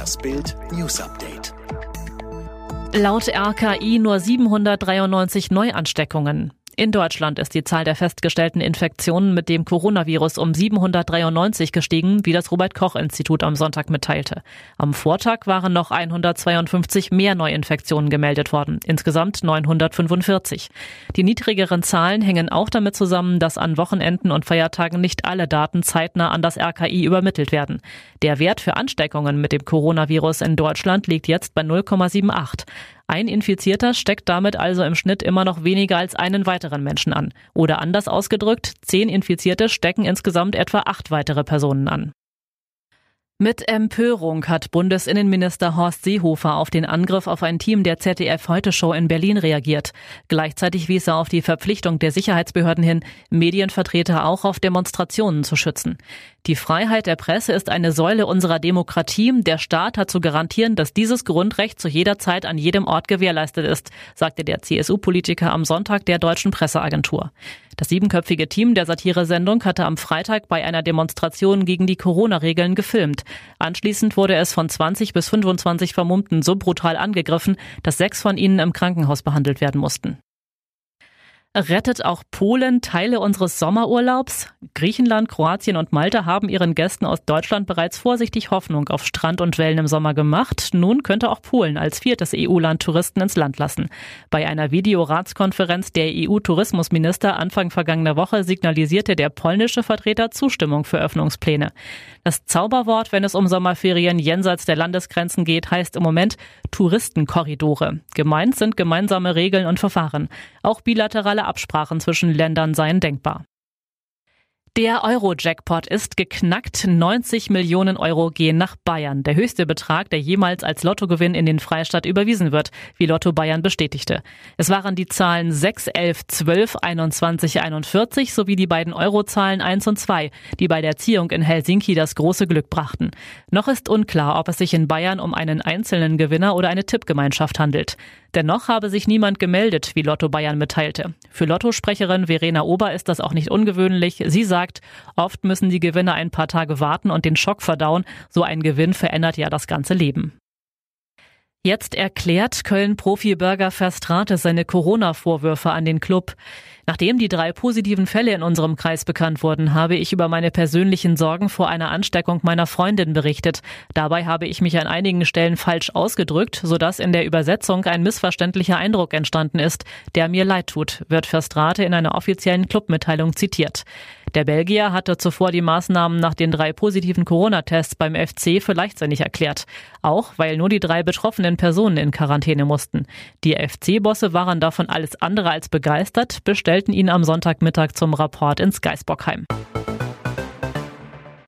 Das Bild News Update. Laut RKI nur 793 Neuansteckungen. In Deutschland ist die Zahl der festgestellten Infektionen mit dem Coronavirus um 793 gestiegen, wie das Robert Koch Institut am Sonntag mitteilte. Am Vortag waren noch 152 mehr Neuinfektionen gemeldet worden, insgesamt 945. Die niedrigeren Zahlen hängen auch damit zusammen, dass an Wochenenden und Feiertagen nicht alle Daten zeitnah an das RKI übermittelt werden. Der Wert für Ansteckungen mit dem Coronavirus in Deutschland liegt jetzt bei 0,78. Ein Infizierter steckt damit also im Schnitt immer noch weniger als einen weiteren Menschen an. Oder anders ausgedrückt, zehn Infizierte stecken insgesamt etwa acht weitere Personen an. Mit Empörung hat Bundesinnenminister Horst Seehofer auf den Angriff auf ein Team der ZDF Heute Show in Berlin reagiert. Gleichzeitig wies er auf die Verpflichtung der Sicherheitsbehörden hin, Medienvertreter auch auf Demonstrationen zu schützen. Die Freiheit der Presse ist eine Säule unserer Demokratie. Der Staat hat zu garantieren, dass dieses Grundrecht zu jeder Zeit an jedem Ort gewährleistet ist, sagte der CSU-Politiker am Sonntag der deutschen Presseagentur. Das siebenköpfige Team der Satiresendung hatte am Freitag bei einer Demonstration gegen die Corona-Regeln gefilmt. Anschließend wurde es von 20 bis 25 Vermummten so brutal angegriffen, dass sechs von ihnen im Krankenhaus behandelt werden mussten. Rettet auch Polen Teile unseres Sommerurlaubs? Griechenland, Kroatien und Malta haben ihren Gästen aus Deutschland bereits vorsichtig Hoffnung auf Strand und Wellen im Sommer gemacht. Nun könnte auch Polen als viertes EU-Land Touristen ins Land lassen. Bei einer Videoratskonferenz der EU-Tourismusminister Anfang vergangener Woche signalisierte der polnische Vertreter Zustimmung für Öffnungspläne. Das Zauberwort, wenn es um Sommerferien jenseits der Landesgrenzen geht, heißt im Moment Touristenkorridore. Gemeint sind gemeinsame Regeln und Verfahren. Auch bilaterale bilaterale Absprachen zwischen Ländern seien denkbar. Der Euro-Jackpot ist geknackt. 90 Millionen Euro gehen nach Bayern. Der höchste Betrag, der jemals als Lottogewinn in den Freistaat überwiesen wird, wie Lotto Bayern bestätigte. Es waren die Zahlen 6, 11, 12, 21, 41 sowie die beiden Eurozahlen 1 und 2, die bei der Ziehung in Helsinki das große Glück brachten. Noch ist unklar, ob es sich in Bayern um einen einzelnen Gewinner oder eine Tippgemeinschaft handelt. Dennoch habe sich niemand gemeldet, wie Lotto Bayern mitteilte. Für Lotto-Sprecherin Verena Ober ist das auch nicht ungewöhnlich. Sie sagt, oft müssen die Gewinner ein paar Tage warten und den Schock verdauen. So ein Gewinn verändert ja das ganze Leben. Jetzt erklärt Köln-Profi Burger Verstrate seine Corona-Vorwürfe an den Club. Nachdem die drei positiven Fälle in unserem Kreis bekannt wurden, habe ich über meine persönlichen Sorgen vor einer Ansteckung meiner Freundin berichtet. Dabei habe ich mich an einigen Stellen falsch ausgedrückt, sodass in der Übersetzung ein missverständlicher Eindruck entstanden ist, der mir leid tut, wird Verstrate in einer offiziellen Clubmitteilung zitiert. Der Belgier hatte zuvor die Maßnahmen nach den drei positiven Corona-Tests beim FC für leichtsinnig erklärt. Auch weil nur die drei betroffenen Personen in Quarantäne mussten. Die FC-Bosse waren davon alles andere als begeistert, bestellten ihn am Sonntagmittag zum Rapport ins Geisbockheim.